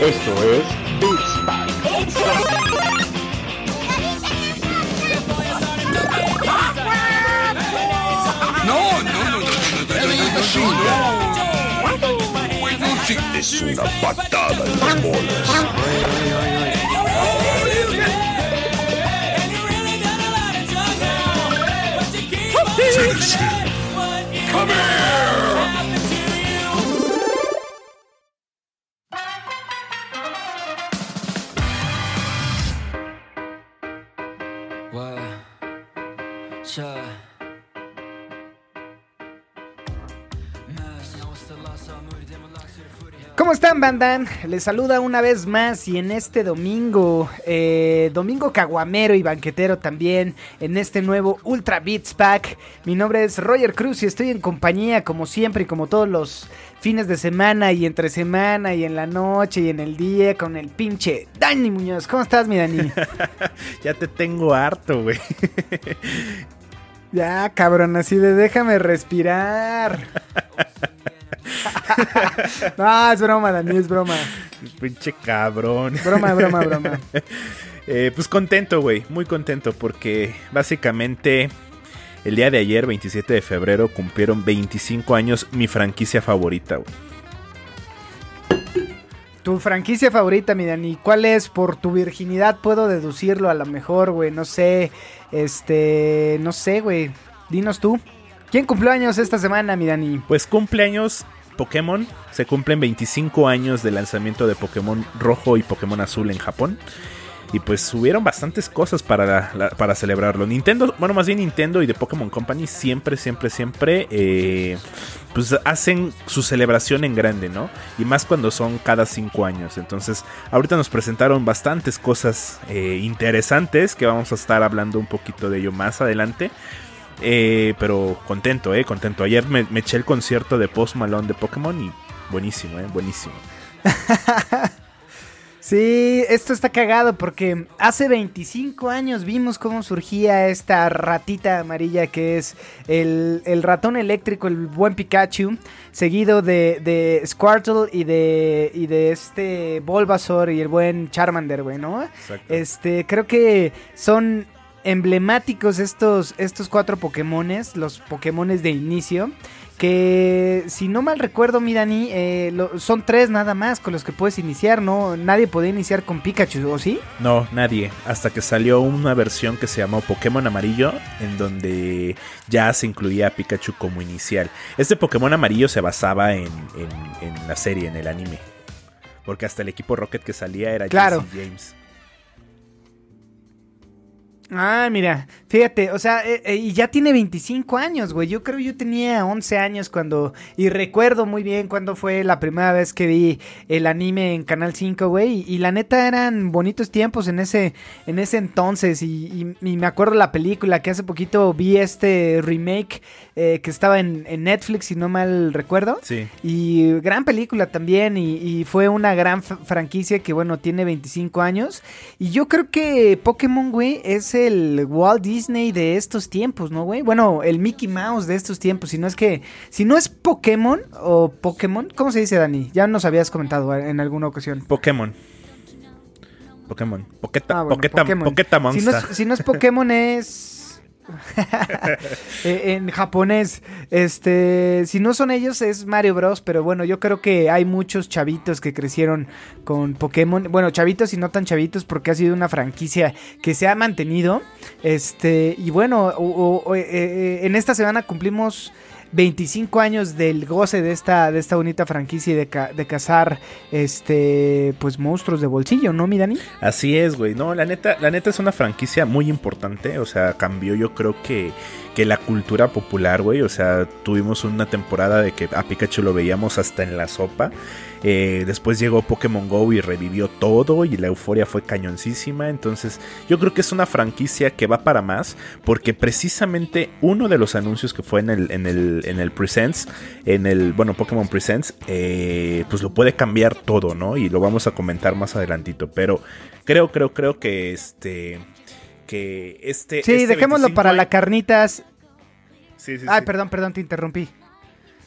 Esto es Beats No, no, no, no, no, no, no, no, Es una patada en las bolas. Come here! ¿Cómo están, bandan? Les saluda una vez más y en este domingo, eh, domingo caguamero y banquetero también, en este nuevo Ultra Beats Pack. Mi nombre es Roger Cruz y estoy en compañía, como siempre y como todos los fines de semana y entre semana y en la noche y en el día con el pinche Dani Muñoz. ¿Cómo estás, mi Dani? Ya te tengo harto, güey. ya, cabrón, así de déjame respirar. no, es broma, Dani, es broma. Pinche cabrón. Broma, broma, broma. Eh, pues contento, güey. Muy contento porque básicamente el día de ayer, 27 de febrero, cumplieron 25 años mi franquicia favorita, güey. Tu franquicia favorita, mi Dani, ¿cuál es? Por tu virginidad puedo deducirlo a lo mejor, güey, no sé, este, no sé, güey, dinos tú. ¿Quién cumplió años esta semana, mi Dani? Pues cumpleaños Pokémon. Se cumplen 25 años del lanzamiento de Pokémon Rojo y Pokémon Azul en Japón. Y pues hubieron bastantes cosas para, para celebrarlo. Nintendo, bueno, más bien Nintendo y The Pokémon Company siempre, siempre, siempre eh, pues hacen su celebración en grande, ¿no? Y más cuando son cada 5 años. Entonces, ahorita nos presentaron bastantes cosas eh, interesantes que vamos a estar hablando un poquito de ello más adelante. Eh, pero contento, eh, contento. Ayer me, me eché el concierto de Post Malone de Pokémon y buenísimo, eh, buenísimo. Sí, esto está cagado porque hace 25 años vimos cómo surgía esta ratita amarilla que es el, el ratón eléctrico, el buen Pikachu, seguido de, de Squirtle y de, y de este Bulbasaur y el buen Charmander, güey, ¿no? Exacto. Este, creo que son emblemáticos estos, estos cuatro Pokémones, los Pokémones de inicio. Que si no mal recuerdo, mi Dani, eh, lo- son tres nada más con los que puedes iniciar, ¿no? Nadie podía iniciar con Pikachu, ¿o sí? No, nadie. Hasta que salió una versión que se llamó Pokémon Amarillo, en donde ya se incluía a Pikachu como inicial. Este Pokémon Amarillo se basaba en, en- en la serie, en el anime. Porque hasta el equipo Rocket que salía era Claro. Jesse James. Ah, mira, fíjate, o sea, eh, eh, y ya tiene 25 años, güey. Yo creo yo tenía 11 años cuando, y recuerdo muy bien cuando fue la primera vez que vi el anime en Canal 5, güey. Y, y la neta eran bonitos tiempos en ese, en ese entonces. Y, y- y me acuerdo la película que hace poquito vi este remake eh, que estaba en, en Netflix, si no mal recuerdo. Sí. Y gran película también, y, fue una gran franquicia que, bueno, tiene 25 años. Y yo creo que Pokémon, güey, es el Walt Disney de estos tiempos, ¿no, güey? Bueno, el Mickey Mouse de estos tiempos. Si no es que, si no es Pokémon o Pokémon, ¿cómo se dice, Dani? Ya nos habías comentado en alguna ocasión. Pokémon. Pokémon. Poqueta, Ah, bueno, Pokémon. Si no, es, si no es Pokémon es... Eh, en japonés. Este, si no son ellos es Mario Bros, pero bueno, yo creo que hay muchos chavitos que crecieron con Pokémon, bueno, chavitos y no tan chavitos porque ha sido una franquicia que se ha mantenido. Este, y bueno, eh, eh, en esta semana cumplimos 25 años del goce de esta, de esta bonita franquicia y de, ca- de cazar este pues monstruos de bolsillo, ¿no, mi Dani? Así es, güey. No, la neta, la neta es una franquicia muy importante. O sea, cambió yo creo que, que la cultura popular, güey. O sea, tuvimos una temporada de que a Pikachu lo veíamos hasta en la sopa. Eh, después llegó Pokémon Go y revivió todo y la euforia fue cañoncísima. Entonces yo creo que es una franquicia que va para más porque precisamente uno de los anuncios que fue en el, en el, en el Presents, en el, bueno, Pokémon Presents, eh, pues lo puede cambiar todo, ¿no? Y lo vamos a comentar más adelantito. Pero creo, creo, creo que este... Que este... Sí, este dejémoslo 25 para la carnitas. Sí, sí, Ay, sí. perdón, perdón, te interrumpí.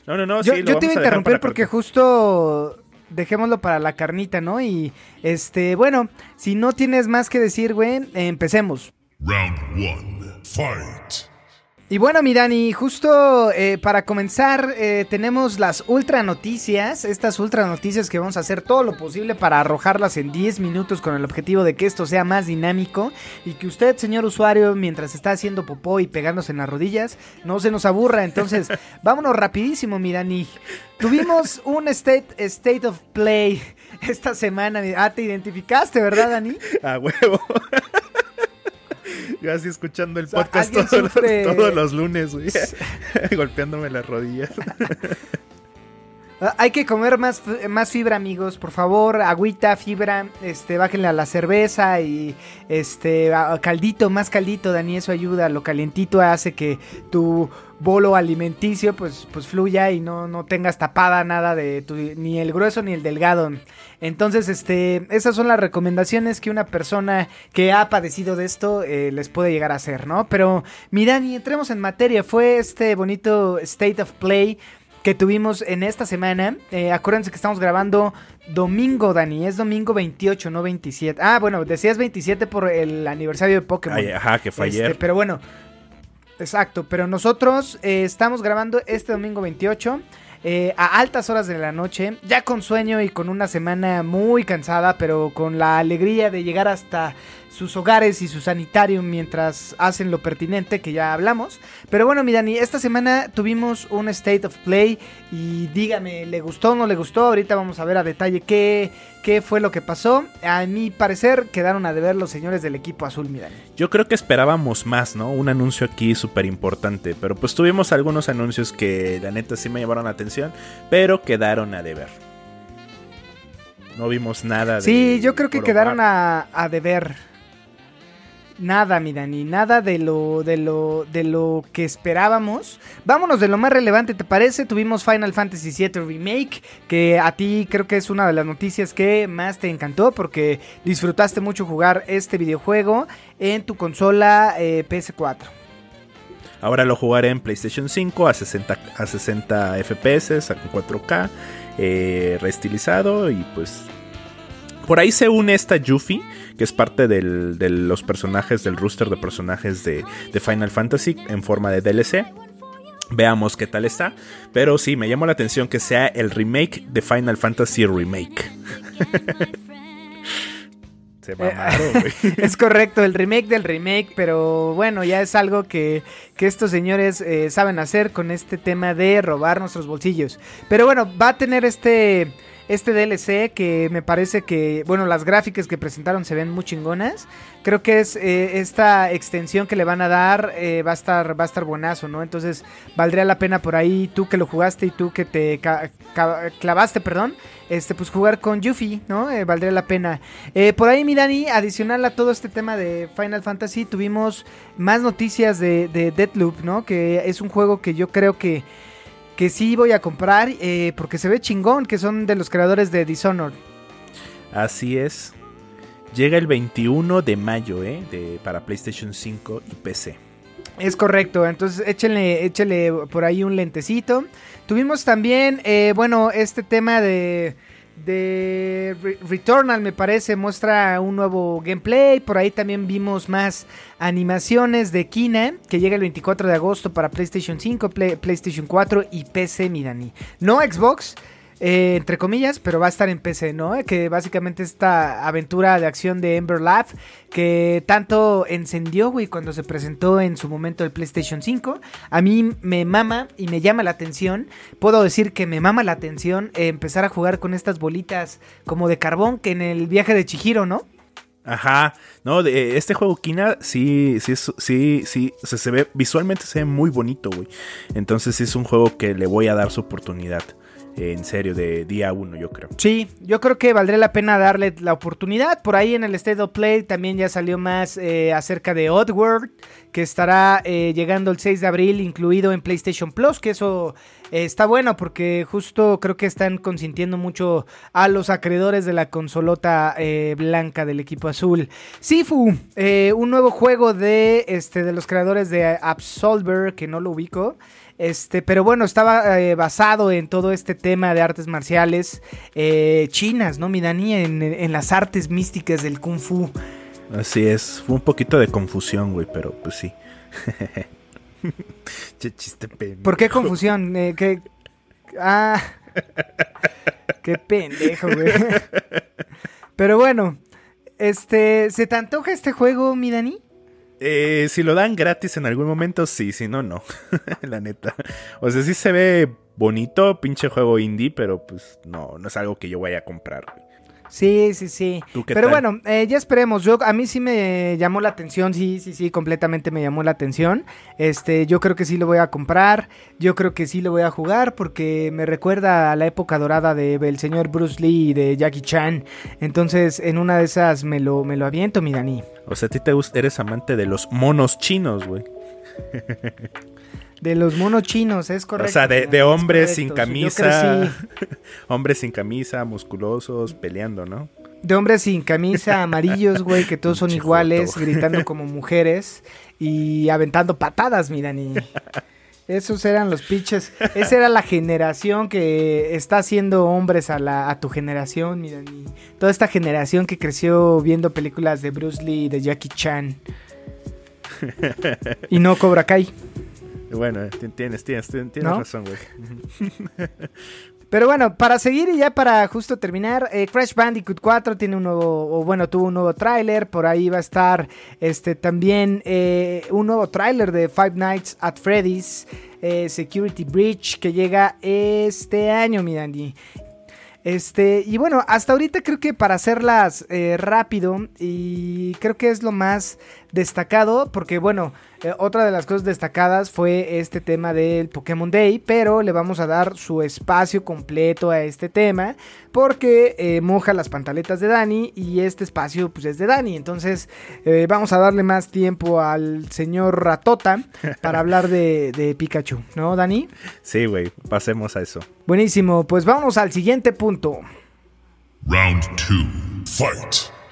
No, no, no, Yo, sí, lo yo vamos te iba a interrumpir porque justo dejémoslo para la carnita, ¿no? Y este, bueno, si no tienes más que decir, güey, empecemos. Round one. Fight. Y bueno, mi Dani, justo eh, para comenzar, eh, tenemos las ultra noticias. Estas ultra noticias que vamos a hacer todo lo posible para arrojarlas en 10 minutos con el objetivo de que esto sea más dinámico y que usted, señor usuario, mientras está haciendo popó y pegándose en las rodillas, no se nos aburra. Entonces, vámonos rapidísimo, mi Dani. Tuvimos un state, state of play esta semana. Ah, te identificaste, ¿verdad, Dani? A huevo. Yo así escuchando el sea, podcast todos, los- sufre- todos los lunes, güey. Golpeándome las rodillas. Ah, Hay que comer más, más fibra, amigos. Por favor, agüita, fibra. Este, bájenle a la cerveza y este caldito, más caldito, Dani. Eso ayuda. Lo calientito hace que tu bolo alimenticio pues, pues fluya y no, no tengas tapada nada de tu, ni el grueso ni el delgado. Entonces, este, esas son las recomendaciones que una persona que ha padecido de esto eh, les puede llegar a hacer, ¿no? Pero, mi Dani, entremos en materia. Fue este bonito State of Play que tuvimos en esta semana. Eh, acuérdense que estamos grabando domingo, Dani. Es domingo 28, no 27. Ah, bueno, decías 27 por el aniversario de Pokémon. Ay, ajá, que fue Este, ayer. pero bueno, exacto. Pero nosotros eh, estamos grabando este domingo 28. eh, a altas horas de la noche, ya con sueño y con una semana muy cansada, pero con la alegría de llegar hasta sus hogares y su sanitarium mientras hacen lo pertinente que ya hablamos. Pero bueno, mi Dani, esta semana tuvimos un State of Play y dígame, ¿le gustó o no le gustó? Ahorita vamos a ver a detalle qué, qué fue lo que pasó. A mi parecer quedaron a deber los señores del equipo azul, mi Dani. Yo creo que esperábamos más, ¿no? Un anuncio aquí súper importante. Pero pues tuvimos algunos anuncios que la neta sí me llamaron la atención. Pero quedaron a deber. No vimos nada de. Sí, yo creo que quedaron a, a deber. Nada, mi Dani, nada de lo, de lo, de lo que esperábamos. Vámonos de lo más relevante, ¿te parece? Tuvimos Final Fantasy VII Remake, que a ti creo que es una de las noticias que más te encantó porque disfrutaste mucho jugar este videojuego en tu consola eh, PS4. Ahora lo jugaré en PlayStation 5 a 60, a 60 FPS, a 4K, eh, reestilizado y pues... Por ahí se une esta Yuffie, que es parte del- de los personajes, del rooster de personajes de, de Final Fantasy en forma de DLC. Veamos qué tal está. Pero sí, me llamó la atención que sea el remake de Final Fantasy Remake. Se mamaron, güey. Es correcto, el remake del remake, pero bueno, ya es algo que, que estos señores eh, saben hacer con este tema de robar nuestros bolsillos. Pero bueno, va a tener este, este DLC que me parece que, bueno, las gráficas que presentaron se ven muy chingonas. Creo que es eh, esta extensión que le van a dar eh, va a estar va a estar buenazo, ¿no? Entonces valdría la pena por ahí tú que lo jugaste y tú que te clavaste, perdón, este pues jugar con Yuffie, ¿no? Eh, valdría la pena. Eh, por ahí mi Dani, adicional a todo este tema de Final Fantasy, tuvimos más noticias de, de ¿no? Que es un juego que yo creo que que sí voy a comprar eh, porque se ve chingón, que son de los creadores de Dishonored. Así es. Llega el 21 de mayo, ¿eh? De, para PlayStation 5 y PC. Es correcto, entonces échenle, échenle por ahí un lentecito. Tuvimos también, eh, bueno, este tema de, de Re- Returnal, me parece, muestra un nuevo gameplay. Por ahí también vimos más animaciones de Kina, que llega el 24 de agosto para PlayStation 5, Play- PlayStation 4 y PC, mi Dani. No Xbox. Eh, entre comillas, pero va a estar en PC, ¿no? Que básicamente esta aventura de acción de Ember Lab que tanto encendió, güey, cuando se presentó en su momento el PlayStation 5. A mí me mama y me llama la atención. Puedo decir que me mama la atención eh, empezar a jugar con estas bolitas como de carbón que en el viaje de Chihiro, ¿no? Ajá. No, de, este juego Kina sí, sí, sí, sí, se ve, visualmente se ve muy bonito, güey. Entonces es un juego que le voy a dar su oportunidad. En serio, de día uno, yo creo. Sí, yo creo que valdría la pena darle la oportunidad. Por ahí en el State of Play también ya salió más eh, acerca de Oddworld, que estará eh, llegando el 6 de abril, incluido en PlayStation Plus, que eso eh, está bueno porque justo creo que están consintiendo mucho a los acreedores de la consolota blanca del equipo azul. Sifu, un nuevo juego de, este, de los creadores de Absolver, que no lo ubico. Este, pero bueno, estaba eh, basado en todo este tema de artes marciales eh, chinas, ¿no, mi Dani? En, en las artes místicas del kung fu. Así es, fue un poquito de confusión, güey, pero pues sí. che chiste pendejo. ¿Por qué confusión? Eh, ¿qué? Ah, qué pendejo, güey. Pero bueno, este, ¿se te antoja este juego, mi Dani? Eh, si lo dan gratis en algún momento, sí, si no, no. La neta. O sea, sí se ve bonito, pinche juego indie, pero pues no, no es algo que yo vaya a comprar. Sí, sí, sí. ¿Tú qué Pero tal? bueno, eh, ya esperemos. Yo a mí sí me llamó la atención, sí, sí, sí, completamente me llamó la atención. Este, yo creo que sí lo voy a comprar. Yo creo que sí lo voy a jugar porque me recuerda a la época dorada de el señor Bruce Lee y de Jackie Chan. Entonces, en una de esas me lo me lo aviento, mi Dani. O sea, a ti te gusta, eres amante de los monos chinos, güey. De los monos chinos, es correcto. o sea, de, de hombres sin camisa. hombres sin camisa, musculosos, peleando, ¿no? De hombres sin camisa, amarillos, güey, que todos son iguales, gritando como mujeres y aventando patadas, mi Dani. Esos eran los pinches. Esa era la generación que está haciendo hombres a, la, a tu generación, mi Dani. Toda esta generación que creció viendo películas de Bruce Lee y de Jackie Chan. Y no Cobra Kai. Bueno, ti- tienes, tienes, tienes, razón, güey. Pero bueno, para seguir y ya para justo terminar, eh, Crash Bandicoot 4 tiene un nuevo, o bueno, tuvo un nuevo tráiler, por ahí va a estar este también eh, un nuevo tráiler de Five Nights at Freddy's eh, Security Breach que llega este año, mi Dandy. Este, y bueno, hasta ahorita creo que para hacerlas eh, rápido y creo que es lo más destacado, porque bueno, eh, otra de las cosas destacadas fue este tema del Pokémon Day, pero le vamos a dar su espacio completo a este tema, porque eh, moja las pantaletas de Dani y este espacio pues es de Dani, entonces eh, vamos a darle más tiempo al señor Ratota para hablar de, de Pikachu, ¿no, Dani? Sí, güey, pasemos a eso. Buenísimo, pues vamos al siguiente punto. Round two. Fight.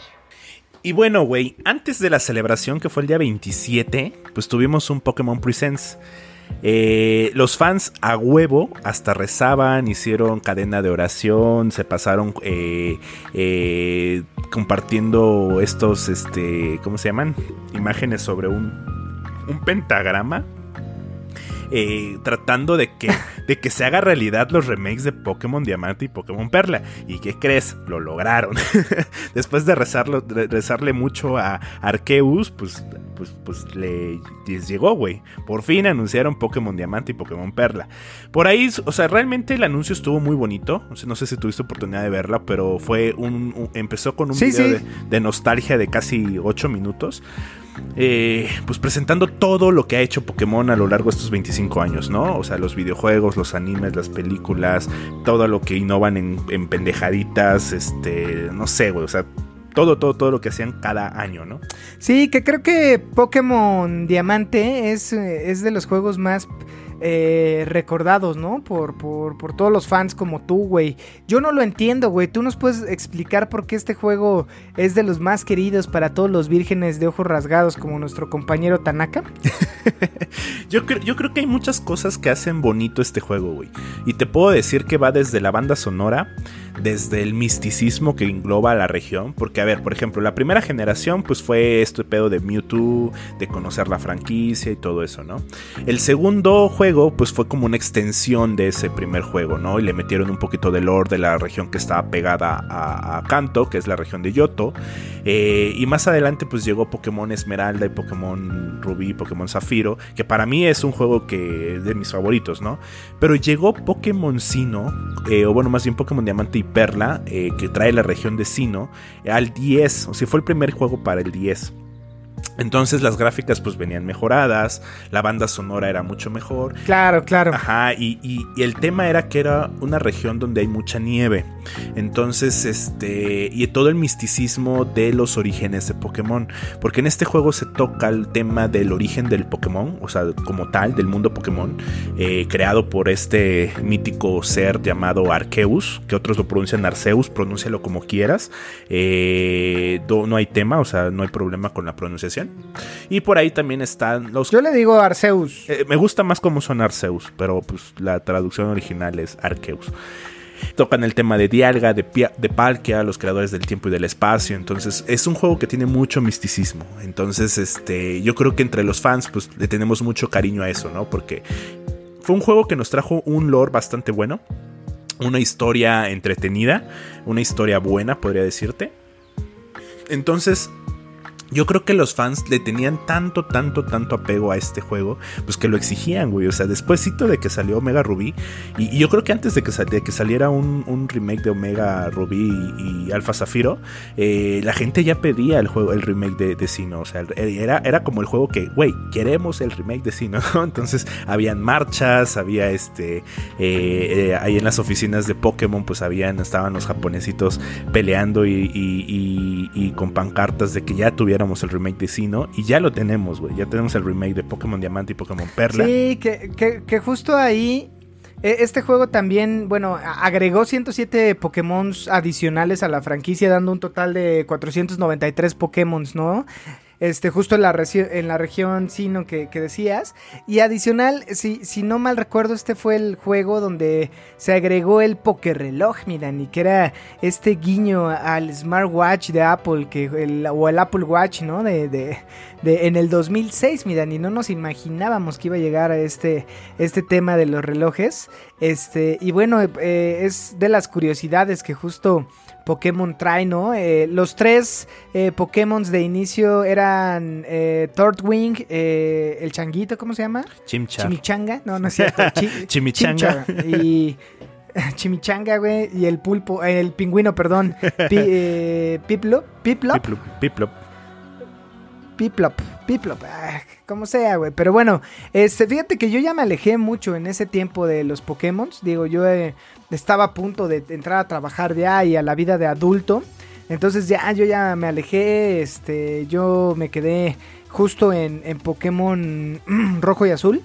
Y bueno, güey, antes de la celebración que fue el día 27, pues tuvimos un Pokémon Presents. Eh, los fans a huevo hasta rezaban, hicieron cadena de oración, se pasaron eh, eh, compartiendo estos, este, ¿cómo se llaman? Imágenes sobre un, un pentagrama. Eh, tratando de que, de que se haga realidad los remakes de Pokémon Diamante y Pokémon Perla. ¿Y qué crees? Lo lograron. Después de rezarlo, de rezarle mucho a Arceus, pues, pues, pues le les llegó, güey. Por fin anunciaron Pokémon Diamante y Pokémon Perla. Por ahí, o sea, realmente el anuncio estuvo muy bonito. O sea, no sé si tuviste oportunidad de verla, pero fue un, un- empezó con un Sí, video sí. De, de nostalgia de casi 8 minutos. Eh, pues presentando todo lo que ha hecho Pokémon a lo largo de estos 25 años, ¿no? O sea, los videojuegos, los animes, las películas, todo lo que innovan en, en pendejaditas, este, no sé, güey, o sea, todo, todo, todo lo que hacían cada año, ¿no? Sí, que creo que Pokémon Diamante es, eh, es de los juegos más eh, recordados, ¿no? Por, por, por todos los fans como tú, güey. Yo no lo entiendo, güey. ¿Tú nos puedes explicar por qué este juego es de los más queridos para todos los vírgenes de ojos rasgados como nuestro compañero Tanaka? Yo, yo creo que hay muchas cosas que hacen bonito este juego, güey. Y te puedo decir que va desde la banda sonora, desde el misticismo que engloba a la región. Porque, a ver, por ejemplo, la primera generación, pues fue este pedo de Mewtwo, de conocer la franquicia y todo eso, ¿no? El segundo juego, pues fue como una extensión de ese primer juego, ¿no? Y le metieron un poquito de lore de la región que estaba pegada a, Kanto, que es la región de Yoto. Eh, y más adelante, pues llegó Pokémon Esmeralda y Pokémon Rubí, Pokémon Zafiro, que para mí es un juego que de mis favoritos, ¿no? Pero llegó Pokémon Sino, eh, o bueno, más bien Pokémon Diamante Perla, eh, que trae la región de Sino, al 10, o sea, fue el primer juego para el 10. Entonces las gráficas pues venían mejoradas, la banda sonora era mucho mejor. Claro, claro. Ajá, y, y- y el tema era que era una región donde hay mucha nieve. Entonces, este, y todo el misticismo de los orígenes de Pokémon. Porque en este juego se toca el tema del origen del Pokémon, o sea, como tal, del mundo Pokémon, eh, creado por este mítico ser llamado Arceus, que otros lo pronuncian Arceus, pronúncialo como quieras. Eh, no hay tema, o sea, no hay problema con la pronunciación Y por ahí también están los... Yo le digo Arceus. Eh, me gusta más cómo son Arceus, pero pues la traducción original es Arceus. Tocan el tema de Dialga, de, de Palkia, los creadores del tiempo y del espacio. Entonces, es un juego que tiene mucho misticismo. Entonces, este, yo creo que entre los fans, pues le tenemos mucho cariño a eso, ¿no? Porque fue un juego que nos trajo un lore bastante bueno. Una historia entretenida. Una historia buena, podría decirte. Entonces, yo creo que los fans le tenían tanto, tanto, tanto apego a este juego, pues que lo exigían, güey. O sea, despuésito de que salió Omega Ruby, y, yo creo que antes de que, que saliera un, remake de Omega Ruby y, Alpha Zafiro, eh, la gente ya pedía el juego, el remake de, de Sino. O sea, era, era como el juego que, güey, queremos el remake de Sino, Entonces, habían marchas, había este. Eh, eh, ahí en las oficinas de Pokémon, pues habían, estaban los japonesitos peleando y, y con pancartas de que ya tuvieran el remake de Sino y ya lo tenemos, güey. Ya tenemos el remake de Pokémon Diamante y Pokémon Perla. Sí, que, justo ahí e, este juego también, bueno, agregó 107 Pokémon adicionales a la franquicia, dando un total de 493 Pokémon, ¿no? Este, justo en la, en la región sino que, decías. Y adicional, si, si no mal recuerdo, este fue el juego donde se agregó el Poker Reloj, miran, y que era este guiño al smartwatch de Apple, que el, o el Apple Watch, ¿no? De, de, de, en el 2006, miran, y no nos imaginábamos que iba a llegar a este, este tema de los relojes. Este, y bueno, eh, es de las curiosidades que justo Pokémon trae, ¿no? Eh, los tres eh, Pokémon de inicio eran eh, Thornwing, eh, el changuito, ¿cómo se llama? Chimichanga, no, no es cierto. Chimichanga. y Chimichanga, güey, y el pulpo, el pingüino, perdón. Pi, Piplop, Piplop. Piplop. Piplop, Piplop, ah, como sea, güey. Pero bueno, este, fíjate que yo ya me alejé mucho en ese tiempo de los Pokémon. Digo, yo estaba a punto de entrar a trabajar ya y a la vida de adulto. Entonces ya yo ya me alejé, este, yo me quedé justo en Pokémon rojo y azul.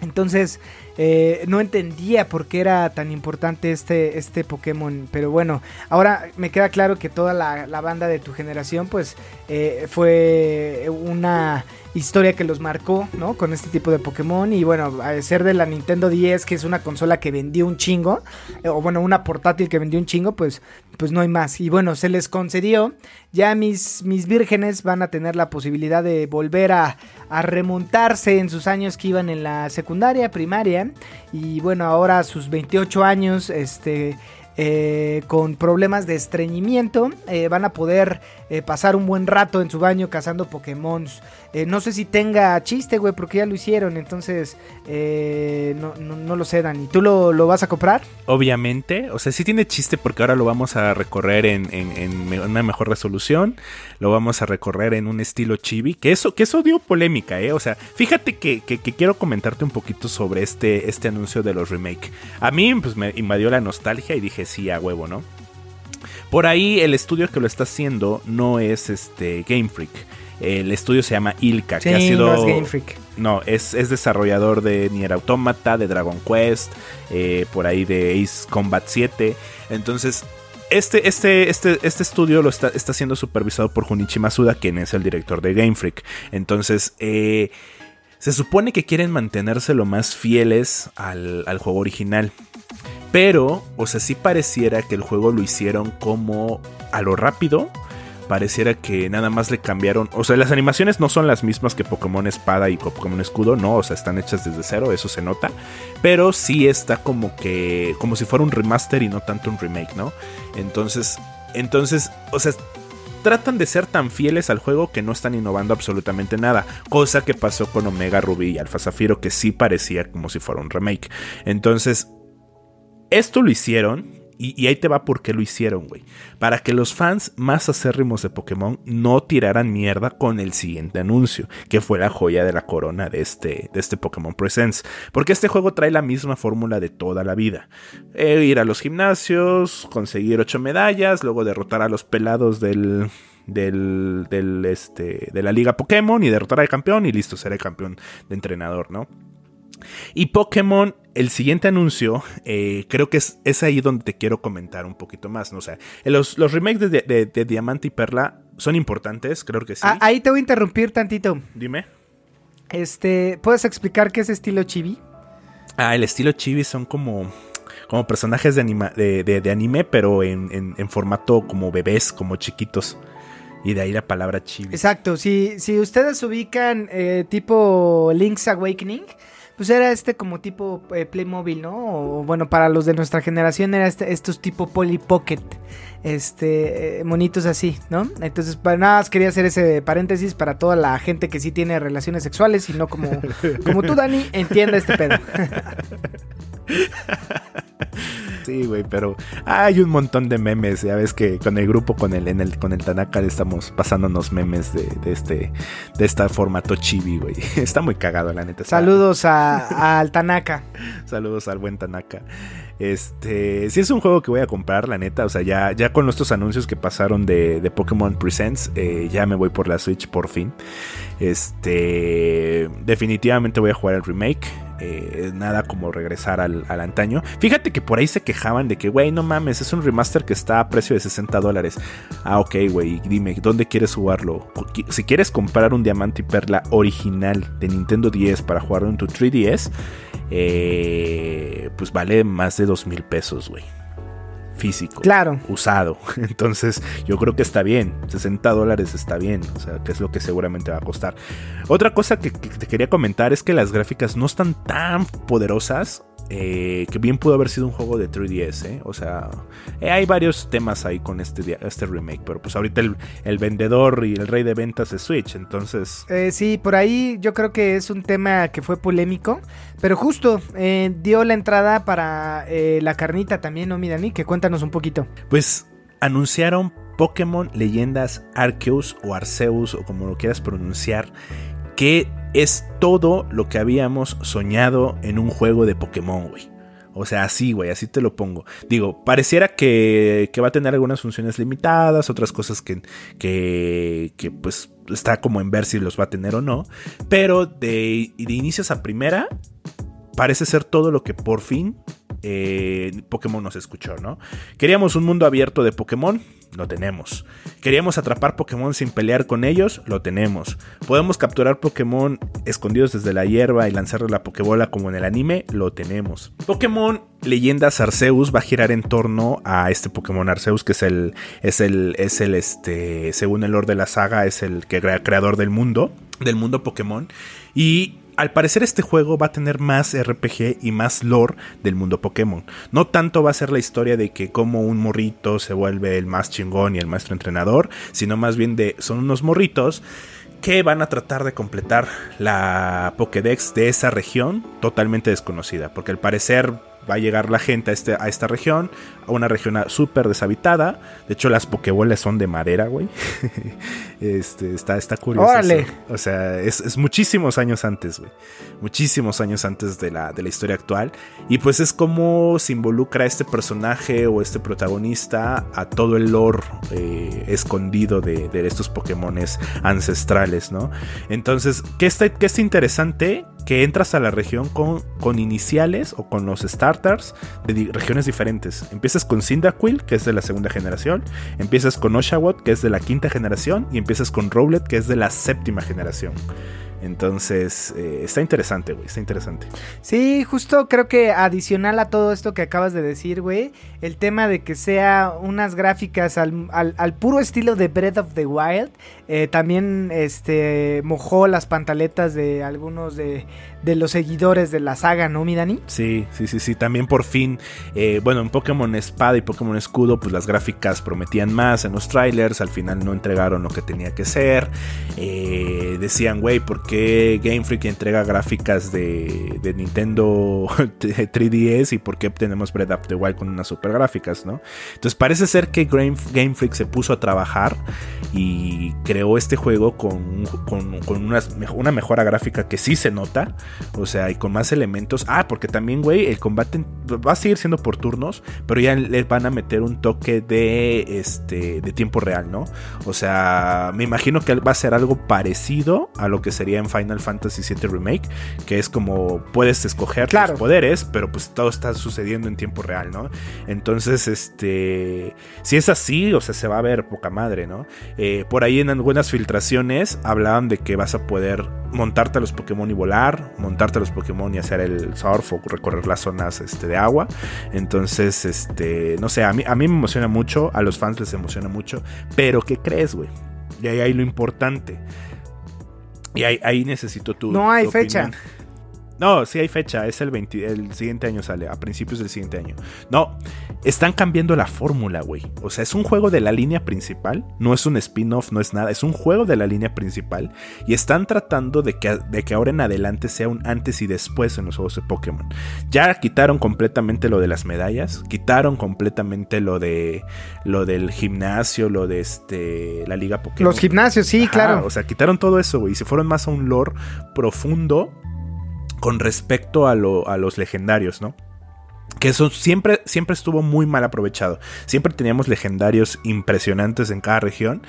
Entonces eh, no entendía por qué era tan importante este, este Pokémon. Pero bueno, ahora me queda claro que toda la, la banda de tu generación pues eh, fue una historia que los marcó, ¿no? Con este tipo de Pokémon. Y bueno, a ser de la Nintendo 10, que es una consola que vendió un chingo, eh, o bueno, una portátil que vendió un chingo, pues, pues no hay más. Y bueno, se les concedió. Ya mis, mis vírgenes van a tener la posibilidad de volver a, remontarse en sus años que iban en la secundaria, primaria. Y bueno, ahora a sus 28 años, este eh, con problemas de estreñimiento. Eh, van a poder eh, pasar un buen rato en su baño cazando Pokémon. no sé si tenga chiste, güey, porque ya lo hicieron. Entonces, no, no, lo sé, Dani. ¿Tú lo, vas a comprar? Obviamente. O sea, sí tiene chiste porque ahora lo vamos a recorrer en, una mejor resolución. Lo vamos a recorrer en un estilo chibi. Que eso, que eso dio polémica, ¿eh? O sea, fíjate que, quiero comentarte un poquito sobre este, este anuncio de los remake. A mí, pues me invadió la nostalgia y dije, sí a huevo, ¿no? Por ahí el estudio que lo está haciendo no es este Game Freak. El estudio se llama Ilka, que ha sido. No es Game Freak. No, es, desarrollador de Nier Automata, de Dragon Quest, eh, por ahí de Ace Combat 7. Entonces, este, este, este, este estudio lo está, está siendo supervisado por Junichi Masuda, quien es el director de Game Freak. Entonces, eh, se supone que quieren mantenerse lo más fieles al, al juego original. Pero, o sea, sí pareciera que el juego lo hicieron como a lo rápido. Pareciera que nada más le cambiaron. O sea, las animaciones no son las mismas que Pokémon Espada y Pokémon Escudo, no. O sea, están hechas desde cero, eso se nota. Pero sí está como que. como si fuera un remaster y no tanto un remake, ¿no? Entonces. Entonces, o sea, tratan de ser tan fieles al juego que no están innovando absolutamente nada. Cosa que pasó con Omega Ruby y Alpha Zafiro, que sí parecía como si fuera un remake. Entonces, esto lo hicieron, y, ahí te va por qué lo hicieron, güey. Para que los fans más acérrimos de Pokémon no tiraran mierda con el siguiente anuncio, que fue la joya de la corona de este, de este Pokémon Presents. Porque este juego trae la misma fórmula de toda la vida. Eh, ir a los gimnasios, conseguir ocho medallas, luego derrotar a los pelados del, del, este, de la liga Pokémon y derrotar al campeón y listo, seré campeón de entrenador, ¿no? Y Pokémon, el siguiente anuncio, eh, creo que es, es, ahí donde te quiero comentar un poquito más. ¿no? O sea, los, los remakes de, de, de, Diamante y Perla son importantes, creo que sí. Ah, ahí te voy a interrumpir tantito. Dime. Este, ¿puedes explicar qué es estilo chibi? Ah, el estilo chibi son como, como personajes de, anima, de, de, anime, pero en, en, en, formato como bebés, como chiquitos. Y de ahí la palabra chibi. Exacto, si, si ustedes ubican eh, tipo Link's Awakening, pues era este como tipo eh, Playmobil, ¿no? O bueno, para los de nuestra generación era este, estos tipo Polly Pocket, este, eh, monitos así, ¿no? Entonces, para nada más quería hacer ese paréntesis para toda la gente que sí tiene relaciones sexuales y no como, como tú, Dani, entienda este pedo. Sí, güey, pero hay un montón de memes. Ya ves que con el grupo, con el, en el, con el Tanaka, le estamos pasándonos memes de, de este, de este formato chibi, güey. Está muy cagado, la neta. Saludos a, al Tanaka. Saludos al buen Tanaka. Este, sí es un juego que voy a comprar, la neta. O sea, ya, ya con estos anuncios que pasaron de, de Pokémon Presents, eh, ya me voy por la Switch por fin. Este, definitivamente voy a jugar el remake. Eh, nada como regresar al, antaño. Fíjate que por ahí se quejaban de que, güey, no mames, es un remaster que está a precio de 60 dólares. Ah, ok, güey, dime, ¿dónde quieres jugarlo? Si quieres comprar un diamante y perla original de Nintendo 10 para jugarlo en tu 3DS, eh, pues vale más de 2 mil pesos, güey físico. Claro. Usado. Entonces, yo creo que está bien. 60 dólares está bien. O sea, que es lo que seguramente va a costar. Otra cosa que, que te quería comentar es que las gráficas no están tan poderosas. Eh, que bien pudo haber sido un juego de 3DS, ¿eh? o sea, eh, hay varios temas ahí con este, este remake, pero pues ahorita el, el, vendedor y el rey de ventas es Switch, entonces... Eh, sí, por ahí yo creo que es un tema que fue polémico, pero justo dio la entrada para la carnita también, ¿no, mi Dani? Que cuéntanos un poquito. Pues anunciaron Pokémon Leyendas Arceus o Arceus o como lo quieras pronunciar, que es todo lo que habíamos soñado en un juego de Pokémon, güey. O sea, así, güey, así te lo pongo. Digo, pareciera que, que, va a tener algunas funciones limitadas, otras cosas que, que, que, pues está como en ver si los va a tener o no. Pero de, de inicios a primera, parece ser todo lo que por fin eh, Pokémon nos escuchó, ¿no? Queríamos un mundo abierto de Pokémon, lo tenemos. Queríamos atrapar Pokémon sin pelear con ellos, lo tenemos. Podemos capturar Pokémon escondidos desde la hierba y lanzarle la Pokébola como en el anime, lo tenemos. Pokémon Leyendas Arceus va a girar en torno a este Pokémon Arceus, que es el, es el, es el, este, según el lore de la saga, es el creador del mundo, del mundo Pokémon. Y al parecer este juego va a tener más RPG y más lore del mundo Pokémon. No tanto va a ser la historia de que como un morrito se vuelve el más chingón y el maestro entrenador, sino más bien de son unos morritos que van a tratar de completar la Pokédex de esa región totalmente desconocida, porque al parecer va a llegar la gente a, este, a esta región, a una región súper deshabitada. De hecho, las pokebolas son de madera, güey. este, está, está curioso. Órale. O sea, es, es, muchísimos años antes, güey. Muchísimos años antes de la, de la historia actual. Y pues es como se involucra este personaje o este protagonista a todo el lore eh, escondido de, de, estos Pokémones ancestrales, ¿no? Entonces, ¿qué está, qué está interesante? Que entras a la región con, con iniciales o con los starters de regiones diferentes. Empiezas con Cyndaquil, que es de la segunda generación. Empiezas con Oshawott, que es de la quinta generación. Y empiezas con Rowlet, que es de la séptima generación. Entonces, eh, está interesante, güey, está interesante. Sí, justo creo que adicional a todo esto que acabas de decir, güey, el tema de que sea unas gráficas al, al, al puro estilo de Breath of the Wild, eh, también este mojó las pantaletas de algunos de, de, los seguidores de la saga, ¿no, mi Dani? Sí, sí, sí, sí, también por fin, eh, bueno, en Pokémon Espada y Pokémon Escudo, pues las gráficas prometían más en los trailers, al final no entregaron lo que tenía que ser, decían, güey, ¿por qué Game Freak entrega gráficas de, Nintendo 3DS y por qué tenemos Breath of the Wild con unas super gráficas, ¿no? Entonces parece ser que Game, Freak se puso a trabajar y creó este juego con, con, una, una, mejora gráfica que sí se nota, o sea, y con más elementos. Ah, porque también, güey, el combate va a seguir siendo por turnos, pero ya le van a meter un toque de, este, de tiempo real, ¿no? O sea, me imagino que va a ser algo parecido a lo que sería en Final Fantasy VII Remake, que es como puedes escoger Claro. tus poderes, pero pues todo está sucediendo en tiempo real, ¿no? Entonces, este, si es así, o sea, se va a ver poca madre, ¿no? Eh, por ahí en algunas filtraciones hablaban de que vas a poder montarte a los Pokémon y volar, montarte a los Pokémon y hacer el surf o recorrer las zonas este, de agua. Entonces, este, no sé, a mí, a mí me emociona mucho, a los fans les emociona mucho, pero ¿qué crees, güey? Y ahí hay lo importante. Y ahí, ahí necesito tu. No hay tu fecha. opinión. No, sí hay fecha, es el 20, el siguiente año sale, a principios del siguiente año. No, están cambiando la fórmula, güey. O sea, es un juego de la línea principal, no es un spin-off, no es nada, es un juego de la línea principal y están tratando de que, de que ahora en adelante sea un antes y después en los juegos de Pokémon. Ya quitaron completamente lo de las medallas, quitaron completamente lo de lo del gimnasio, lo de este la liga Pokémon. Los gimnasios, sí, Ajá, claro. O sea, quitaron todo eso, güey. Y se fueron más a un lore profundo con respecto a, lo- a los legendarios, ¿no? Que eso siempre, siempre estuvo muy mal aprovechado. Siempre teníamos legendarios impresionantes en cada región.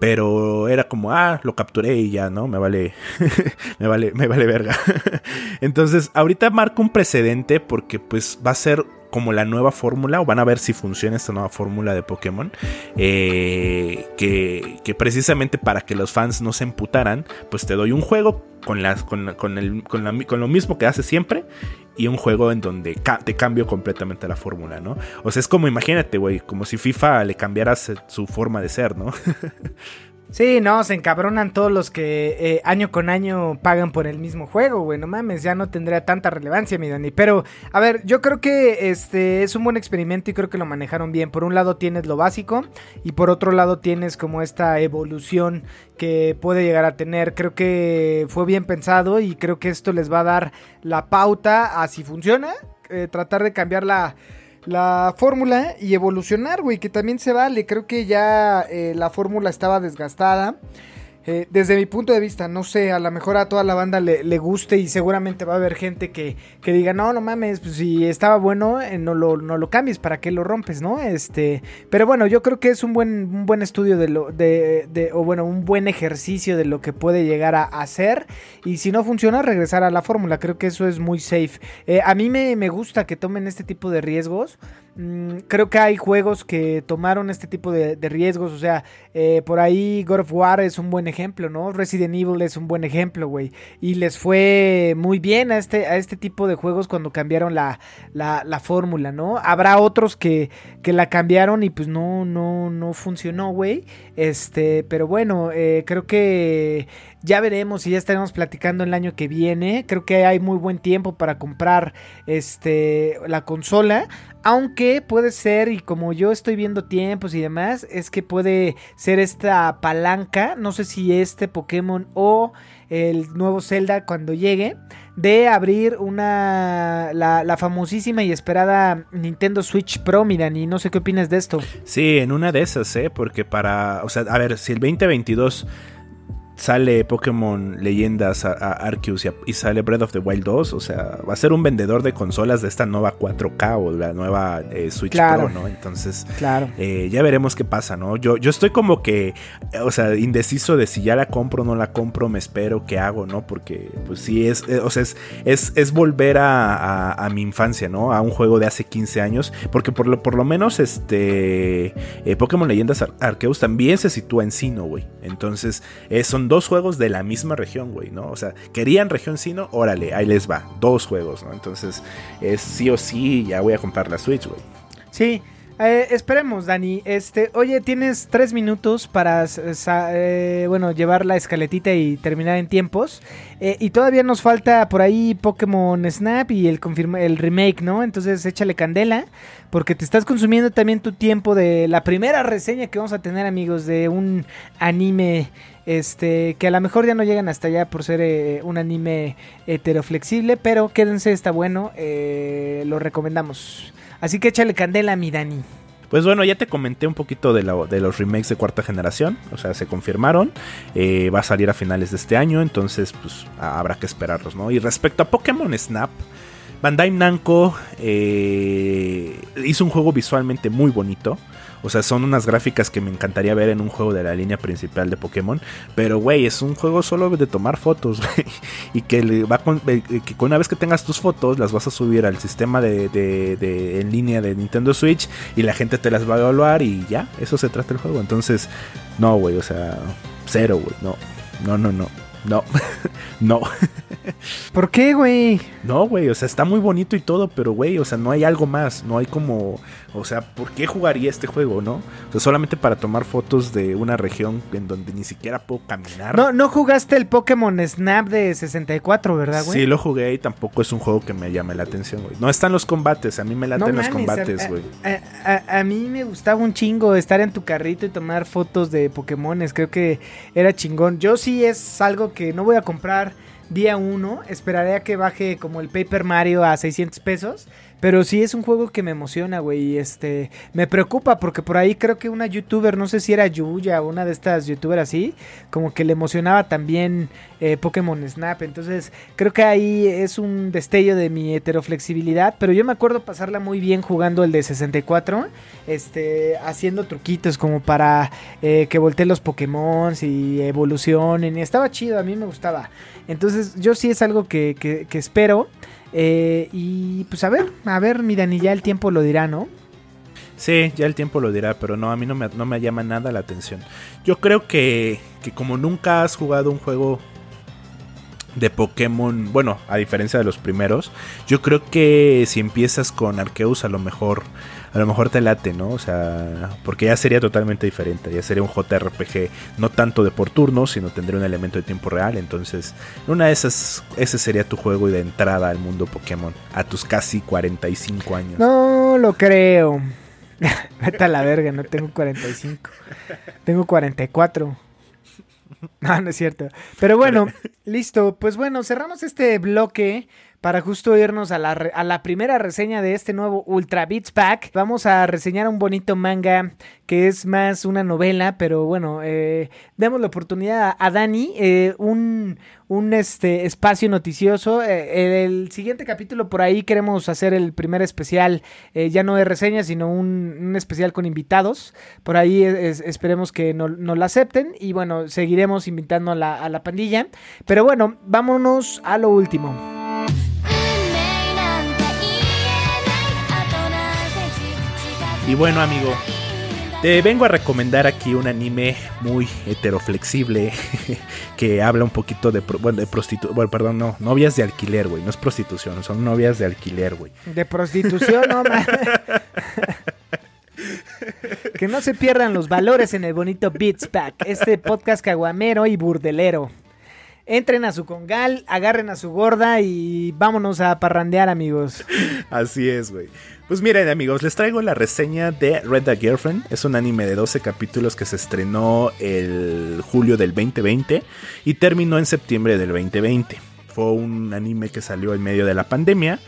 Pero era como, ah, lo capturé y ya, ¿no? Me vale. me vale, me vale verga. Entonces, ahorita marca un precedente porque pues va a ser como la nueva fórmula, o van a ver si funciona esta nueva fórmula de Pokémon, eh, que, que precisamente para que los fans no se emputaran, pues te doy un juego con, las, con, el- con lo mismo que hace siempre y un juego en donde te cambio completamente la fórmula, ¿no? O sea, es como, imagínate, güey, como si FIFA le cambiaras su forma de ser, ¿no? Sí, no, se encabronan todos los que eh, año con año pagan por el mismo juego, güey. No mames, ya no tendría tanta relevancia, mi Dani. Pero, a ver, yo creo que este es un buen experimento y creo que lo manejaron bien. Por un lado tienes lo básico y por otro lado tienes como esta evolución que puede llegar a tener. Creo que fue bien pensado y creo que esto les va a dar la pauta a si funciona. eh, tratar de cambiar la, la fórmula y evolucionar, güey, que también se vale. Creo que ya eh, la fórmula estaba desgastada. Eh, desde mi punto de vista, no sé, a lo mejor a toda la banda le, le guste y seguramente va a haber gente que, que diga, no, no mames, pues si estaba bueno, eh, no, lo, no lo cambies, ¿para qué lo rompes, no? Este, pero bueno, yo creo que es un buen, un buen estudio de lo, de, de- o bueno, un buen ejercicio de lo que puede llegar a hacer y si no funciona, regresar a la fórmula, creo que eso es muy safe. Eh, a mí me, me gusta que tomen este tipo de riesgos. Mm, creo que hay juegos que tomaron este tipo de, riesgos. O sea, eh, por ahí God of War es un buen ejemplo, ¿no? Resident Evil es un buen ejemplo, güey. Y les fue muy bien a este, a este tipo de juegos cuando cambiaron la, la, la fórmula, ¿no? Habrá otros que, que la cambiaron y pues no, no, no funcionó, güey. Este, pero bueno, eh, creo que ya veremos y ya estaremos platicando el año que viene. Creo que hay muy buen tiempo para comprar este la consola. Aunque puede ser, y como yo estoy viendo tiempos y demás, es que puede ser esta palanca. No sé si este Pokémon o el nuevo Zelda cuando llegue. De abrir una. La, famosísima y esperada Nintendo Switch Pro, miran. Y no sé qué opinas de esto. Sí, en una de esas, ¿eh? Porque para. O sea, a ver, si el 2022 sale Pokémon Leyendas a, a Arceus y, a- y sale Breath of the Wild 2, o sea, va a ser un vendedor de consolas de esta nueva 4K o la nueva eh, Switch Claro. Pro, ¿no? Entonces, Claro. eh, ya veremos qué pasa, ¿no? Yo, yo estoy como que, o sea, indeciso de si ya la compro o no la compro, me espero, qué hago, ¿no? Porque, pues sí, es, eh, o sea, es, es, es volver a, mi infancia, ¿no? A un juego de hace 15 años, porque por lo, por lo menos, este, Pokémon Leyendas Ar- Arceus también se sitúa en Sino, güey. Entonces, eh, dos juegos de la misma región, güey, ¿no? O sea, querían región Sino, órale, ahí les va, dos juegos, ¿no? Entonces, es sí o sí, ya voy a comprar la Switch, güey. Sí, eh, esperemos, Dani. Este, oye, tienes tres minutos para, eh, bueno, llevar la escaletita y terminar en tiempos. Eh, y todavía nos falta por ahí Pokémon Snap y el, confirma- el remake, ¿no? Entonces échale candela, porque te estás consumiendo también tu tiempo de la primera reseña que vamos a tener, amigos, de un anime. Este, que a lo mejor ya no llegan hasta allá por ser eh, un anime heteroflexible, pero quédense, está bueno, eh, lo recomendamos. Así que échale candela, mi Dani. Pues bueno, ya te comenté un poquito de, la- de los remakes de cuarta generación, o sea, se confirmaron, eh, va a salir a finales de este año, entonces pues habrá que esperarlos, ¿no? Y respecto a Pokémon Snap, Bandai Namco eh, hizo un juego visualmente muy bonito. O sea, son unas gráficas que me encantaría ver en un juego de la línea principal de Pokémon. Pero, güey, es un juego solo de tomar fotos, güey. Y que, le va con, eh, que una vez que tengas tus fotos, las vas a subir al sistema de, de- de- en línea de Nintendo Switch. Y la gente te las va a evaluar y ya, eso se trata el juego. Entonces, no, güey, o sea, cero, güey. No, no, no, no. No, no. ¿Por qué, güey? No, güey, o sea, está muy bonito y todo, pero, güey, o sea, no hay algo más, no hay como, o sea, ¿por qué jugaría este juego, no? O sea, solamente para tomar fotos de una región en donde ni siquiera puedo caminar. No, no jugaste el Pokémon Snap de 64, ¿verdad, güey? Sí, lo jugué y tampoco es un juego que me llame la atención, güey. No están los combates, a mí me laten No los mames, combates, a- güey. A, a- a mí me gustaba un chingo estar en tu carrito y tomar fotos de Pokémones. Creo que era chingón. Yo sí es algo que no voy a comprar día uno. Esperaré a que baje como el Paper Mario a 600 pesos. Pero sí es un juego que me emociona, güey. Este, me preocupa porque por ahí creo que una youtuber, no sé si era Yuya o una de estas youtubers así, como que le emocionaba también eh, Pokémon Snap. Entonces creo que ahí es un destello de mi heteroflexibilidad. Pero yo me acuerdo pasarla muy bien jugando el de 64, este, haciendo truquitos como para eh, que volteen los Pokémon y evolucionen. Estaba chido, a mí me gustaba. Entonces yo sí es algo que- que espero. Eh, y pues a ver, a ver, mi Dani, ya el tiempo lo dirá, ¿no? Sí, ya el tiempo lo dirá, pero no, a mí no me, no me llama nada la atención. Yo creo que, que como nunca has jugado un juego de Pokémon, bueno, a diferencia de los primeros, yo creo que si empiezas con Arceus a lo mejor a lo mejor te late, ¿no? O sea, porque ya sería totalmente diferente, ya sería un JRPG no tanto de por turno, sino tendría un elemento de tiempo real, entonces una de esas ese sería tu juego y de entrada al mundo Pokémon a tus casi 45 años. No lo creo. Vete a la verga, no tengo 45. Tengo 44. No, no es cierto. Pero bueno, listo. Pues bueno, cerramos este bloque para justo irnos a la, a la primera reseña de este nuevo Ultra Beats Pack. Vamos a reseñar un bonito manga que es más una novela, pero bueno, eh, demos la oportunidad a, Dani, eh, un, un este, espacio noticioso. Eh, el siguiente capítulo por ahí queremos hacer el primer especial, eh, ya no de reseña, sino un, un especial con invitados. Por ahí es- esperemos que no- nos lo acepten y bueno, seguiremos invitando a la, a la pandilla. Pero bueno, vámonos a lo último. Y bueno, amigo, て Te vengo a recomendar aquí un anime muy heteroflexible que habla un poquito de, pro- bueno, de prostitu bueno, perdón, no, novias de alquiler, güey, no es prostitución, son novias de alquiler, güey. De prostitución, no Que no se pierdan los valores en el bonito Beats Pack, este podcast caguamero y burdelero. Entren a su congal, agarren a su gorda y vámonos a parrandear, amigos. Así es, güey. Pues miren, amigos, les traigo la reseña de Red the Girlfriend. Es un anime de 12 capítulos que se estrenó el julio del 2020 y terminó en septiembre del 2020. Fue un anime que salió en medio de la pandemia.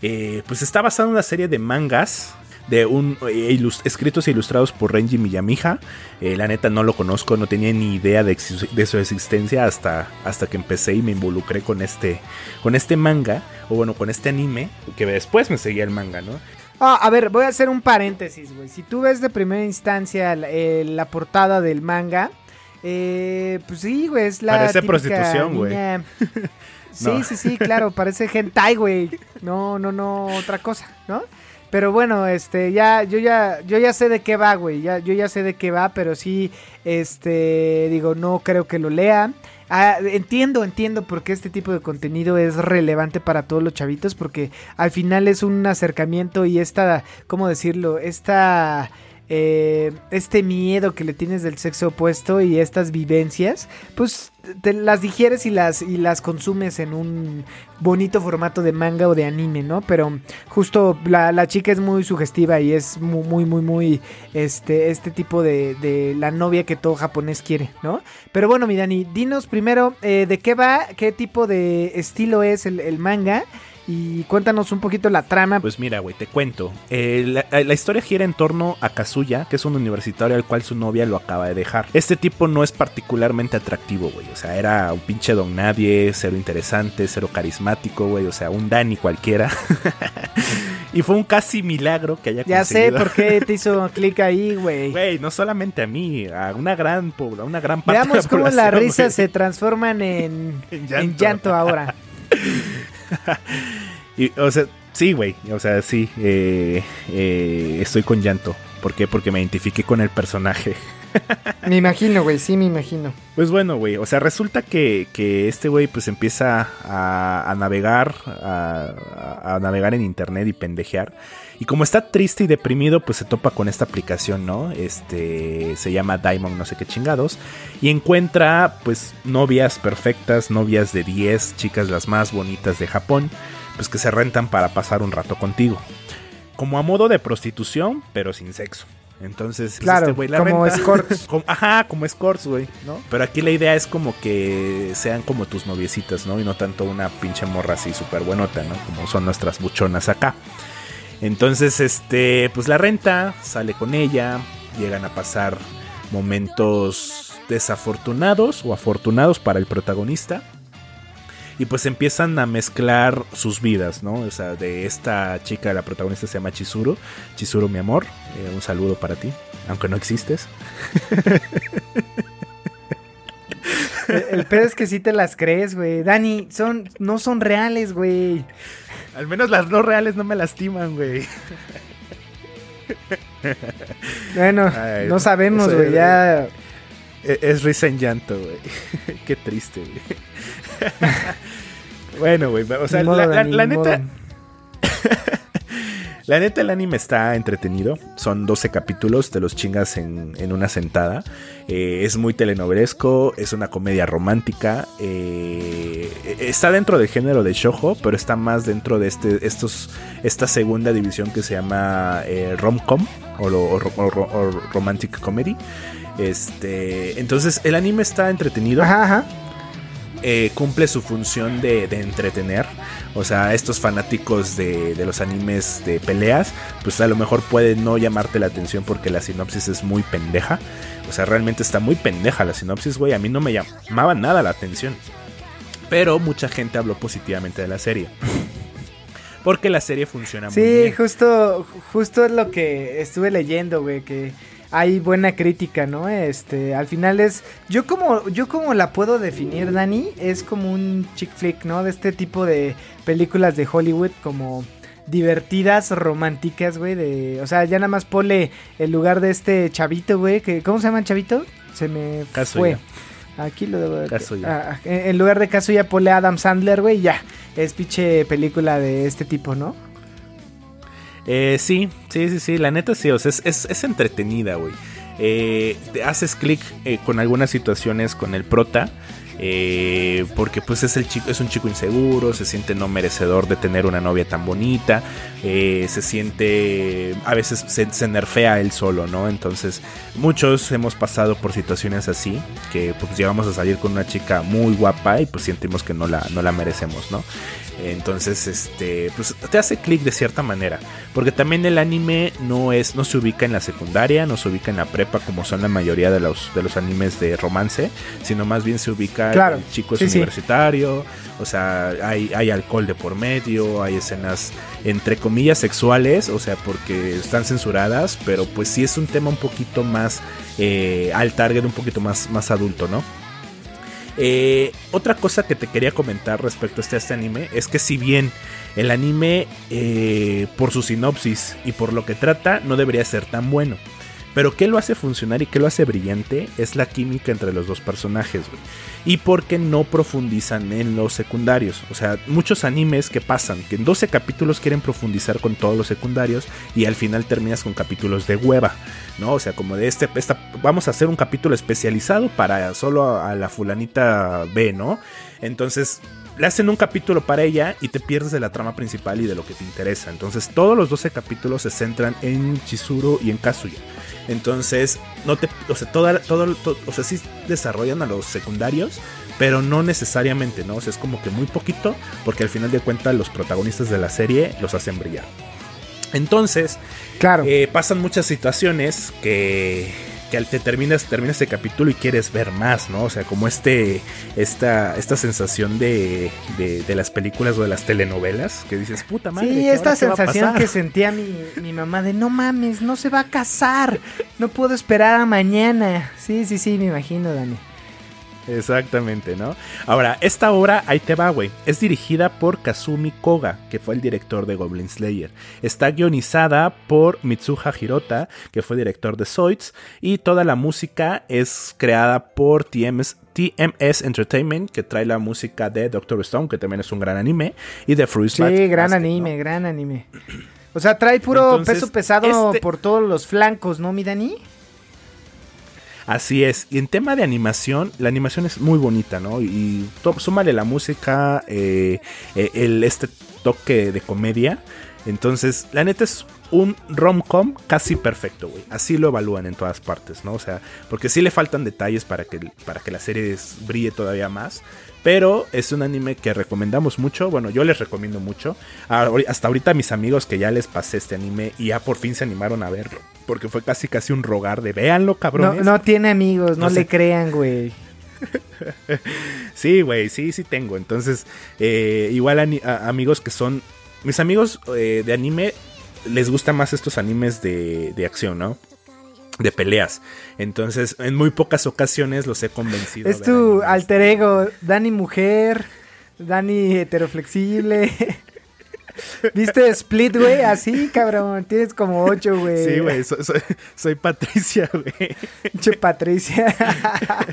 Eh, pues está basado en una serie de mangas de un eh, escritos e ilustrados por Renji Miyamiya. Eh, la neta no lo conozco, no tenía ni idea de, de su existencia hasta, hasta que empecé y me involucré con este, con este manga, o bueno, con este anime, que después me seguía el manga, ¿no? Ah, a ver, voy a hacer un paréntesis, güey. Si tú ves de primera instancia la, eh, la portada del manga, eh, pues sí, güey, es la Parece prostitución, güey. Sí, No. sí, sí, claro, parece hentai, güey. No, no, no, otra cosa, ¿no? Pero bueno, este, ya, yo ya, yo ya sé de qué va, güey. Ya, yo ya sé de qué va, pero sí, este, digo, no creo que lo lea. Ah, entiendo, entiendo por qué este tipo de contenido es relevante para todos los chavitos, porque al final es un acercamiento y esta, ¿cómo decirlo? Esta, eh, este miedo que le tienes del sexo opuesto y estas vivencias, pues te las digieres y las, y las consumes en un bonito formato de manga o de anime, ¿no? Pero justo la, la chica es muy sugestiva y es muy, muy, muy, muy, este, este tipo de, de la novia que todo japonés quiere, ¿no? Pero bueno, mi Dani, dinos primero eh, de qué va, qué tipo de estilo es el, el manga Y cuéntanos un poquito la trama. Pues mira, güey, te cuento. Eh, la, eh, la historia gira en torno a Kazuya, que es un universitario al cual su novia lo acaba de dejar. Este tipo no es particularmente atractivo, güey. O sea, era un pinche don nadie, cero interesante, cero carismático, güey. O sea, un Dani cualquiera. y fue un casi milagro que haya ya sé conseguido. por qué te hizo clic ahí, güey. Güey, no solamente a mí, a una gran, pobla- una gran parte Veamos de la cómo las risas se transforman en, En en llanto. llanto. ahora. Y, o sea, sí, güey. O sea, sí. eh, eh, estoy con llanto. ¿Por qué? Porque me identifiqué con el personaje. Me imagino, güey, sí me imagino. Pues bueno, güey. O sea, resulta que, que este güey pues empieza a, a navegar, a, a- a navegar en internet y pendejear. Y como está triste y deprimido, pues se topa con esta aplicación, ¿no? Este se llama Diamond, no sé qué chingados. Y encuentra, pues, novias perfectas, novias de 10, chicas las más bonitas de Japón, pues que se rentan para pasar un rato contigo. Como a modo de prostitución, pero sin sexo. Entonces, pues, Claro, este la como renta. escorts. Como- ajá, como escorts, güey, ¿no? Pero aquí la idea es como que sean como tus noviecitas, ¿no? Y no tanto una pinche morra así súper buenota, ¿no? Como son nuestras buchonas acá. Entonces, este, pues la renta, sale con ella, llegan a pasar momentos desafortunados o afortunados para el protagonista. Y pues empiezan a mezclar sus vidas, ¿no? O sea, de esta chica, la protagonista se llama Chizuru. Chizuru, mi amor, eh, un saludo para ti, aunque no existes. El, pedo es que sí te las crees, güey. Dani, son, no son reales, güey. Al menos las no reales no me lastiman, güey. Bueno, Ay, no sabemos, güey. es- Ya. E- Es risa en llanto, güey. Qué triste, güey. bueno, güey. O sea, modo, la, neta. la neta, el anime está entretenido. Son 12 capítulos, te los chingas en, en una sentada. Eh, es muy telenovelesco, es una comedia romántica. eh, está dentro del género de shojo, pero está más dentro de este, estos, esta segunda división que se llama eh, rom-com o, romantic comedy. Este, entonces el anime está entretenido Ajá, ajá. Eh, cumple su función de, de entretener. O sea, estos fanáticos de, de los animes de peleas, pues a lo mejor puede no llamarte la atención porque la sinopsis es muy pendeja. O sea, realmente está muy pendeja la sinopsis, güey. A mí no me llamaba nada la atención. Pero mucha gente habló positivamente de la serie. Porque la serie funciona muy Sí, bien. justo, justo es lo que estuve leyendo, güey, que hay buena crítica, ¿no? Este, al final es, yo como, yo como la puedo definir, Dani, es como un chick flick, ¿no? De este tipo de películas de Hollywood, como divertidas, románticas, güey, de, o sea, ya nada más ponle el lugar de este chavito, güey, que, ¿cómo se llama el chavito? Se me Kazuya. fue. Aquí lo debo de... Kazuya. Ah, en lugar de Kazuya ponle Adam Sandler, güey, ya. Es pinche película de este tipo, ¿no? Eh, sí, sí, sí, sí, la neta sí, o sea, es, es, es entretenida, güey. Eh, te haces clic eh, con algunas situaciones con el prota. Eh, porque pues es, el chico, es un chico inseguro, se siente no merecedor de tener una novia tan bonita, eh, se siente, a veces se, se nerfea él solo, ¿no? Entonces muchos hemos pasado por situaciones así, que pues llegamos a salir con una chica muy guapa y pues sentimos que no la, no la merecemos, ¿no? Entonces, este, pues te hace clic de cierta manera. Porque también el anime no es, no se ubica en la secundaria, no se ubica en la prepa como son la mayoría de los, de los animes de romance, sino más bien se ubica Claro, el chico es sí, sí. universitario, o sea, hay, hay alcohol de por medio, hay escenas entre comillas sexuales, o sea, porque están censuradas, pero pues sí es un tema un poquito más eh, al target, un poquito más, más adulto, ¿no? Eh, otra cosa que te quería comentar respecto a este, a este anime es que si bien el anime eh, por su sinopsis y por lo que trata no debería ser tan bueno. Pero ¿qué lo hace funcionar y qué lo hace brillante? Es la química entre los dos personajes, güey. Y porque no profundizan en los secundarios. O sea, muchos animes que pasan, que en 12 capítulos quieren profundizar con todos los secundarios y al final terminas con capítulos de hueva, ¿no? O sea, como de este, vamos a hacer un capítulo especializado para solo a, a la fulanita B, ¿no? Entonces, le hacen un capítulo para ella y te pierdes de la trama principal y de lo que te interesa. Entonces, todos los 12 capítulos se centran en Chizuru y en Kazuya. Entonces, no te, o sea, toda, todo, todo- o sea, sí desarrollan a los secundarios, pero no necesariamente, ¿no? O sea, es como que muy poquito, porque al final de cuentas los protagonistas de la serie los hacen brillar. Entonces, Claro. eh, pasan muchas situaciones que, que al te terminas, terminas este capítulo y quieres ver más, ¿no? O sea, como este, esta, esta sensación de, de, de las películas o de las telenovelas, que dices, puta madre. Sí, ¿qué esta sensación pasar?" que sentía mi, mi mamá de no mames, no se va a casar, no puedo esperar a mañana. Sí, sí, sí, me imagino, Dani. Exactamente, ¿no? Ahora, esta obra, ahí te va, güey. Es dirigida por Kazumi Koga, que fue el director de Goblin Slayer. Está guionizada por Mitsuha Hirota, que fue director de Zoids. Y toda la música es creada por TMS, TMS Entertainment, que trae la música de Doctor Stone, que también es un gran anime. Y de Fruits Sí, gran anime, gran anime. O sea, trae puro Entonces, peso pesado este- por todos los flancos, ¿no, mi Dani? Así es. Y en tema de animación, la animación es muy bonita, ¿no? Y súmale la música, eh, eh, el, este toque de comedia. Entonces, la neta es un rom-com casi perfecto, güey. Así lo evalúan en todas partes, ¿no? O sea, porque sí le faltan detalles para que, para que la serie brille todavía más. Pero es un anime que recomendamos mucho. Bueno, yo les recomiendo mucho. Hasta ahorita mis amigos que ya les pasé este anime y ya por fin se animaron a verlo. Porque fue casi casi un rogar de véanlo, cabrones. no tiene amigos, no, No sé. le crean, güey. Sí, güey, sí, sí tengo. Entonces, eh, igual a- amigos que son... Mis amigos eh, de anime les gustan más estos animes de, de acción, ¿no? De peleas. Entonces, en muy pocas ocasiones los he convencido. Es tu alter ego, Dani mujer, Dani heteroflexible. ¿Viste Split, güey? Así, cabrón. Tienes como ocho, güey. Sí, güey, so- soy, soy Patricia, güey. Che Patricia.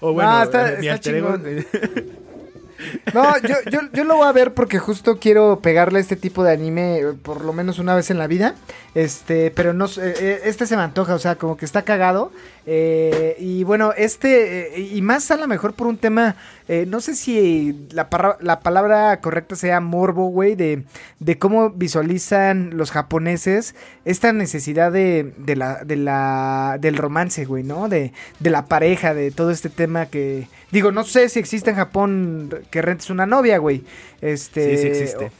O bueno, No, está- eh, mi está alter ego- chingón. No, yo, yo, yo lo voy a ver porque justo quiero pegarle a este tipo de anime eh, por lo menos una vez en la vida. Este, pero no eh, eh, este se me antoja, o sea, como que está cagado. y bueno, este, y más a lo mejor por un tema, no sé si la, la palabra correcta sea morbo, güey, de, de cómo visualizan los japoneses esta necesidad de, de la, de la, del romance, güey, ¿no? De, de la pareja, de todo este tema que, digo, no sé si existe en Japón que rentes una novia, güey. Este, Sí, sí existe.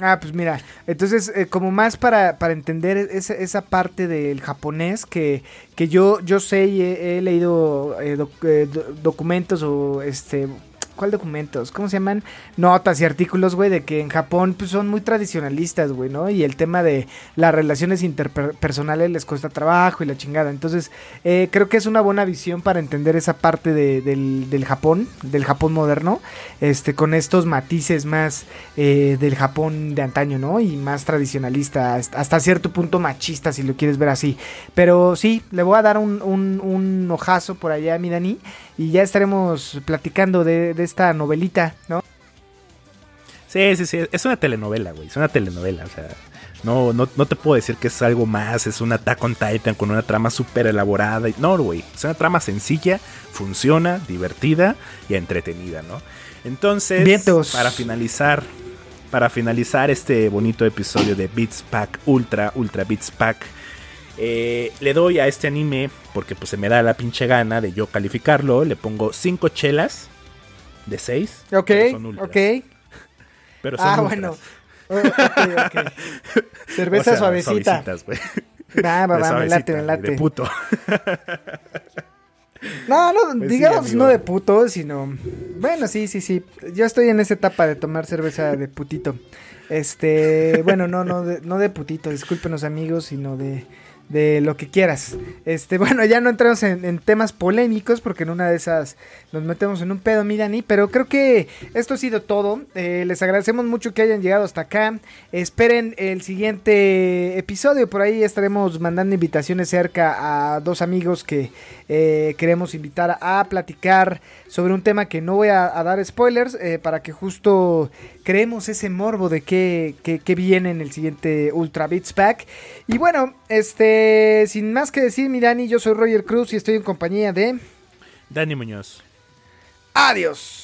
Ah, pues mira, entonces eh, como más para, para entender esa, esa parte del japonés que, que yo, yo sé y he, he leído eh, doc- eh, do- documentos o este... ¿Cuál documentos? ¿Cómo se llaman? Notas y artículos, güey, de que en Japón pues, son muy tradicionalistas, güey, ¿no? Y el tema de las relaciones interpersonales les cuesta trabajo y la chingada. Entonces, eh, creo que es una buena visión para entender esa parte de- del, del Japón, del Japón moderno, este, con estos matices más eh, del Japón de antaño, ¿no? Y más tradicionalista, hasta cierto punto machista, si lo quieres ver así. Pero sí, le voy a dar un, un, un ojazo por allá, mi Dani, y ya estaremos platicando de, de esta novelita, ¿no? Sí, sí, sí. Es una telenovela, güey. Es una telenovela. O sea, no, no, no te puedo decir que es algo más. Es una Attack on Titan con una trama súper elaborada. No, güey. Es una trama sencilla, funciona, divertida y entretenida, ¿no? Entonces, Vientos. para finalizar, para finalizar este bonito episodio de Beats Pack Ultra, Ultra Beats Pack. Eh, le doy a este anime porque pues se me da la pinche gana de yo calificarlo. Le pongo 5 chelas de 6. Ok, ok. Pero son Ah, ultras. bueno. Oh, ok, ok. Cerveza O sea, suavecita. güey. Va, va, me late, me late. De puto. No, no, Pues sí, digamos amigo. no de puto, sino. Bueno, sí, sí, sí. Yo estoy en esa etapa de tomar cerveza de putito. Este, bueno, no, no de, no de putito, discúlpenos amigos, sino de, de lo que quieras. Este, bueno, ya no entramos en, temas polémicos porque en una de esas nos metemos en un pedo, mi Dani, pero creo que esto ha sido todo. Eh, les agradecemos mucho que hayan llegado hasta acá. Esperen el siguiente episodio, por ahí estaremos mandando invitaciones cerca a dos amigos que eh, queremos invitar a platicar sobre un tema que no voy a, a dar spoilers eh, para que justo creemos ese morbo de qué, qué- qué viene en el siguiente Ultra Beats Pack. Y bueno, este, sin más que decir, mi Dani, yo soy Roger Cruz y estoy en compañía de... Dani Muñoz. Adiós.